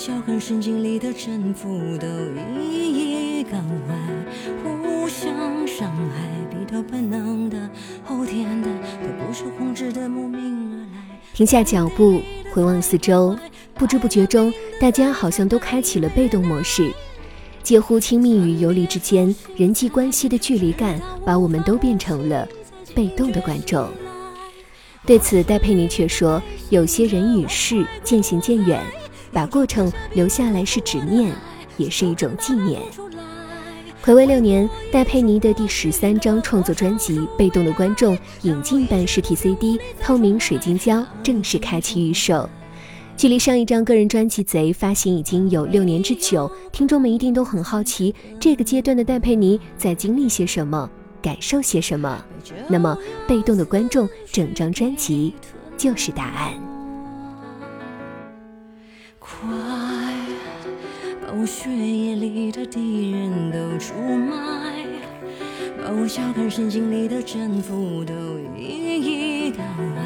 把我脚跟神经里的征服都一一搞坏，互相伤害，逼到本能的、后天的、都不受控制的慕名而来。停下脚步，回望四周，不知不觉中，大家好像都开启了被动模式，介乎亲密与游离之间，人际关系的距离感，把我们都变成了被动的观众。对此，戴佩妮却说：“有些人与事渐行渐远，把过程留下来是执念，也是一种纪念。”暌违六年，戴佩妮的第十三张创作专辑《被动的观众》引进版实体 CD《透明水晶胶》正式开启预售。距离上一张个人专辑《贼》发行已经有六年之久，听众们一定都很好奇，这个阶段的戴佩妮在经历些什么。感受些什么？那么，被动的观众整张专辑就是答案。我血液里的敌人都出卖，把我脚跟神经里的征服都一一到来，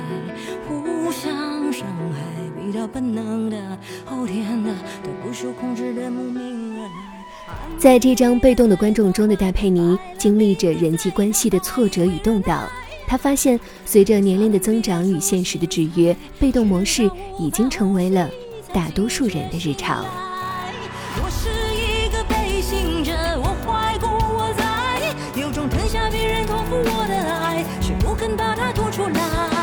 互相伤害，比较本能的、后天的、都不受控制的慕名而来。在这张被动的观众中的戴佩妮，经历着人际关系的挫折与动荡。她发现，随着年龄的增长与现实的制约，被动模式已经成为了大多数人的日常。吐出来。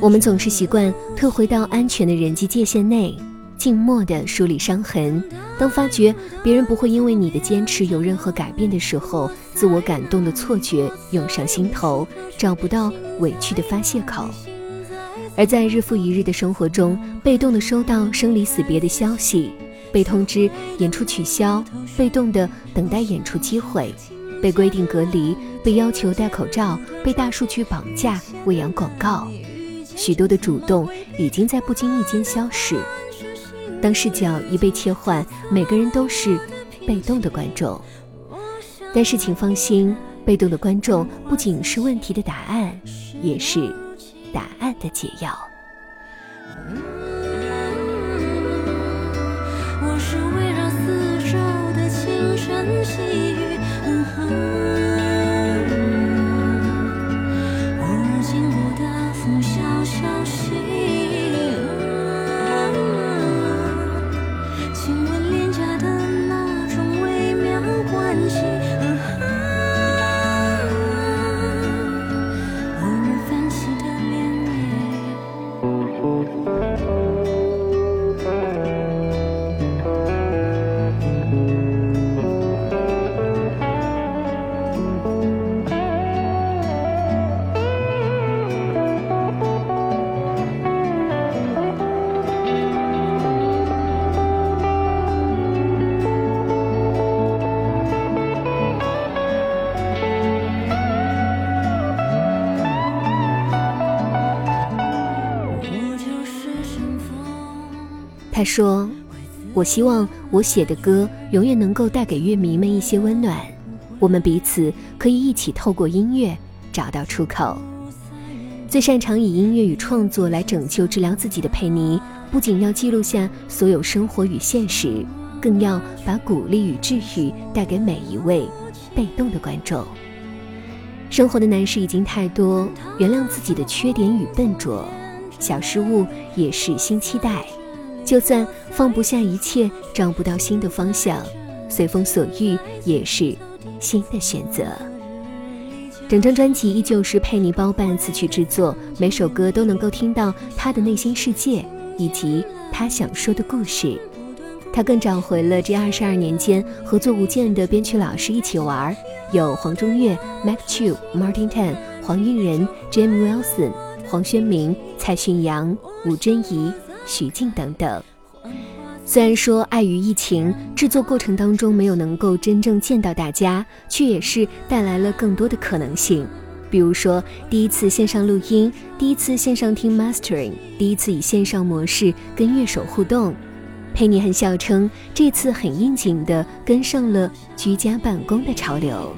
我们总是习惯退回到安全的人际界限内，静默地梳理伤痕。当发觉别人不会因为你的坚持有任何改变的时候，自我感动的错觉涌上心头，找不到委屈的发泄口。而在日复一日的生活中，被动地收到生离死别的消息，被通知演出取消，被动地等待演出机会，被规定隔离，被要求戴口罩，被大数据绑架喂养广告。许多的主动已经在不经意间消逝。当视角一被切换，每个人都是被动的观众。但是请放心，被动的观众不仅是问题的答案，也是答案的解药。我是围绕四周的轻声他说：“我希望我写的歌永远能够带给乐迷们一些温暖，我们彼此可以一起透过音乐找到出口。最擅长以音乐与创作来拯救、治疗自己的佩妮，不仅要记录下所有生活与现实，更要把鼓励与治愈带给每一位被动的观众。生活的难事已经太多，原谅自己的缺点与笨拙，小失误也是新期待。就算放不下一切，找不到新的方向，随风所欲也是新的选择。整张专辑依旧是佩妮包办词曲制作，每首歌都能够听到她的内心世界以及她想说的故事。她更找回了这二十二年间合作无间的编曲老师一起玩，有黄中岳、Mac Chu、Martin Tan、黄韵仁、Jim Wilson、黄轩明、蔡勋阳、吴珍怡、徐静等等。虽然说碍于疫情，制作过程当中没有能够真正见到大家，却也是带来了更多的可能性。比如说，第一次线上录音，第一次线上听 mastering，第一次以线上模式跟乐手互动。佩妮很笑称，这次很应景的跟上了居家办公的潮流。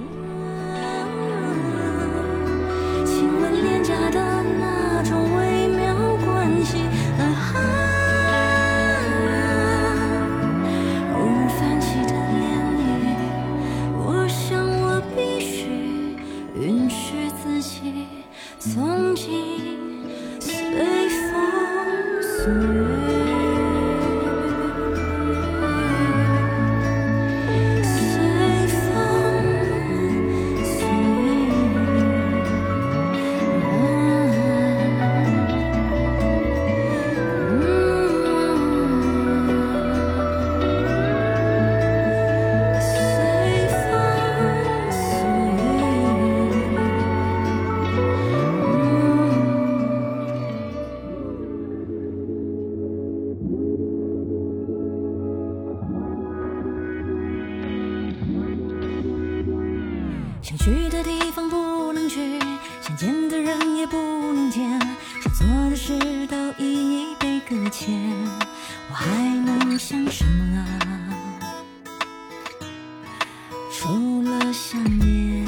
想去的地方不能去想见的人也不能见想做的事都一一被搁浅。我还能想什么除了想念。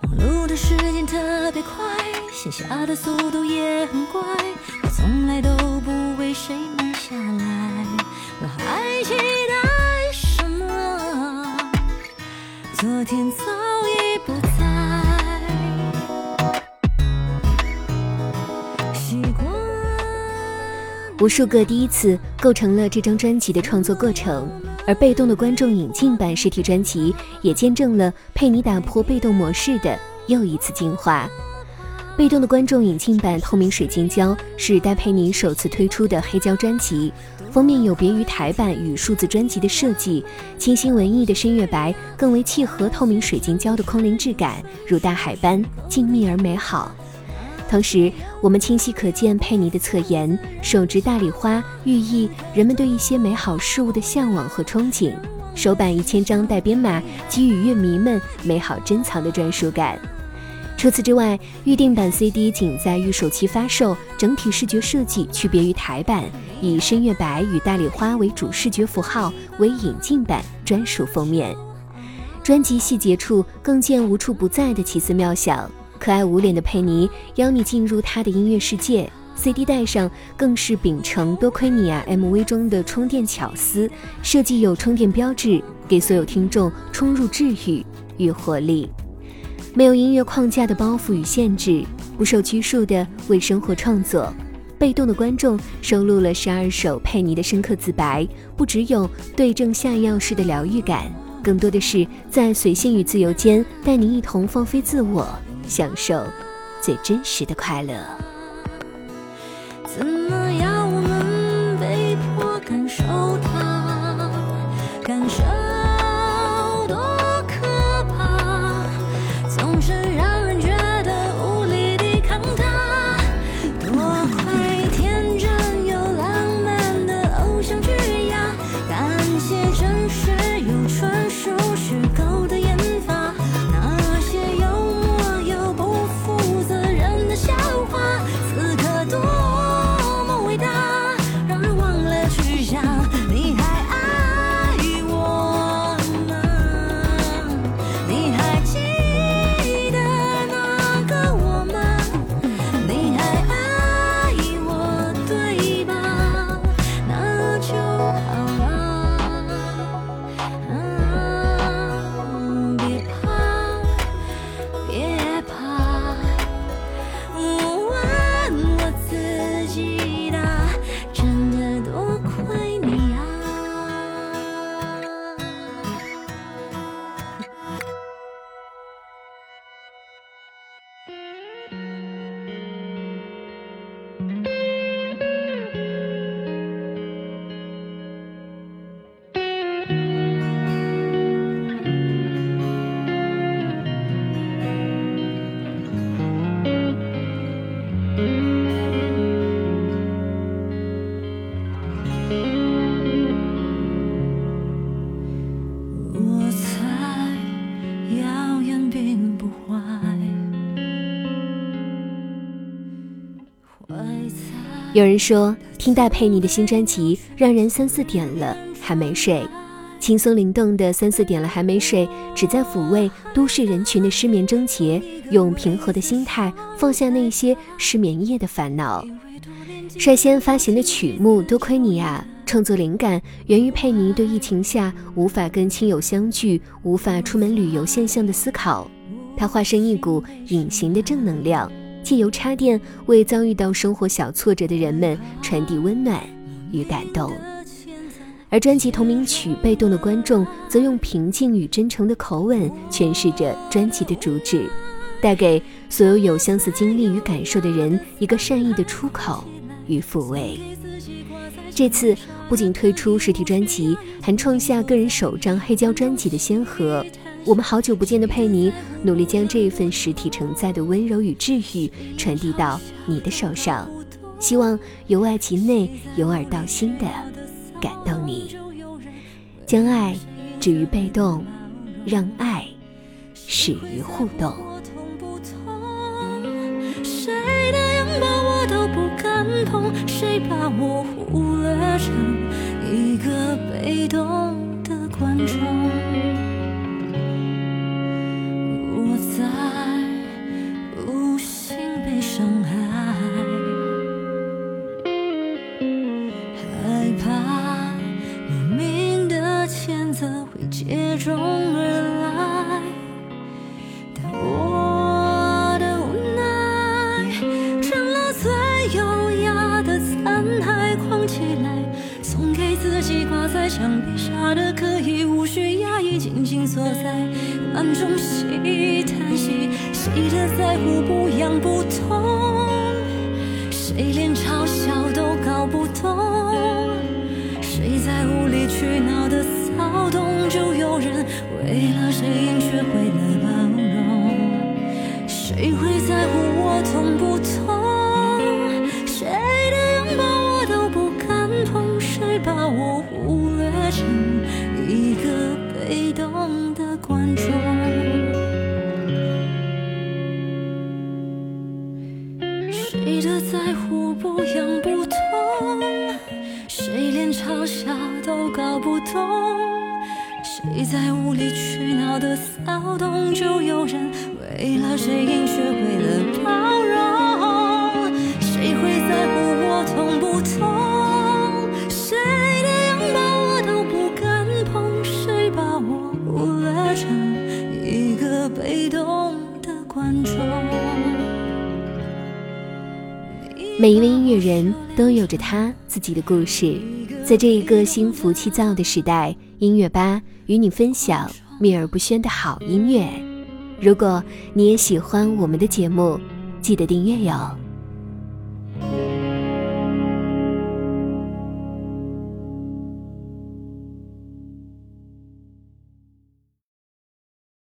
忙碌的时间特别快闲暇的速度也很快我从来都不为谁慢下天早已不在。习惯。无数个第一次构成了这张专辑的创作过程，而被动的观众引进版实体专辑也见证了佩妮打破被动模式的又一次进化。被动的观众引进版透明水晶胶是戴佩妮首次推出的黑胶专辑，封面有别于台版与数字专辑的设计，清新文艺的深月白更为契合透明水晶胶的空灵质感，如大海般静谧而美好。同时，我们清晰可见佩妮的侧颜，手执大礼花，寓意人们对一些美好事物的向往和憧憬。首版一千张带编码，给予乐迷们美好珍藏的专属感。除此之外，预定版 CD 仅在预售期发售，整体视觉设计区别于台版，以深月白与大丽花为主视觉符号，为引进版专属封面。专辑细节处更见无处不在的奇思妙想，可爱无脸的佩妮邀你进入她的音乐世界。CD 带上更是秉承多亏你啊 MV 中的充电巧思，设计有充电标志，给所有听众充入治愈与活力。没有音乐框架的包袱与限制，不受拘束的为生活创作。被动的观众收录了十二首佩妮的深刻自白，不只有对症下药式的疗愈感，更多的是在随性与自由间带你一同放飞自我，享受最真实的快乐。有人说，听戴佩妮的新专辑让人三四点了还没睡，轻松灵动的三四点了还没睡，旨在抚慰都市人群的失眠症结，用平和的心态放下那些失眠夜的烦恼。率先发行的曲目《多亏你啊》，创作灵感源于佩妮对疫情下无法跟亲友相聚、无法出门旅游现象的思考。她化身一股隐形的正能量。借由插电为遭遇到生活小挫折的人们传递温暖与感动，而专辑同名曲《被动的观众》则用平静与真诚的口吻诠释着专辑的主旨，带给所有有相似经历与感受的人一个善意的出口与抚慰。这次不仅推出实体专辑，还创下个人首张黑胶专辑的先河。我们好久不见的佩妮，努力将这一份实体承载的温柔与治愈传递到你的手上，希望由外及内，由耳到心的感动你，将爱止于被动，让爱始于互动。谁的拥抱我都不敢碰，谁把我忽略成一个被动的观众。墙人为了谁学会了包容，谁会在乎我痛不痛，谁的拥抱我都不敢碰，谁把我忽略。成一个被动的观众，谁的在乎不痒不痛，谁连嘲笑都搞不懂，谁在无理取闹的骚动，就有人为了谁应学会了包容，谁会在乎我痛不痛？谁的拥抱我都不敢碰？谁把我忽略成一个被动的观众每一位音乐人都有着他自己的故事，在这一个心浮气躁的时代，音乐吧与你分享秘而不宣的好音乐。如果你也喜欢我们的节目，记得订阅哟。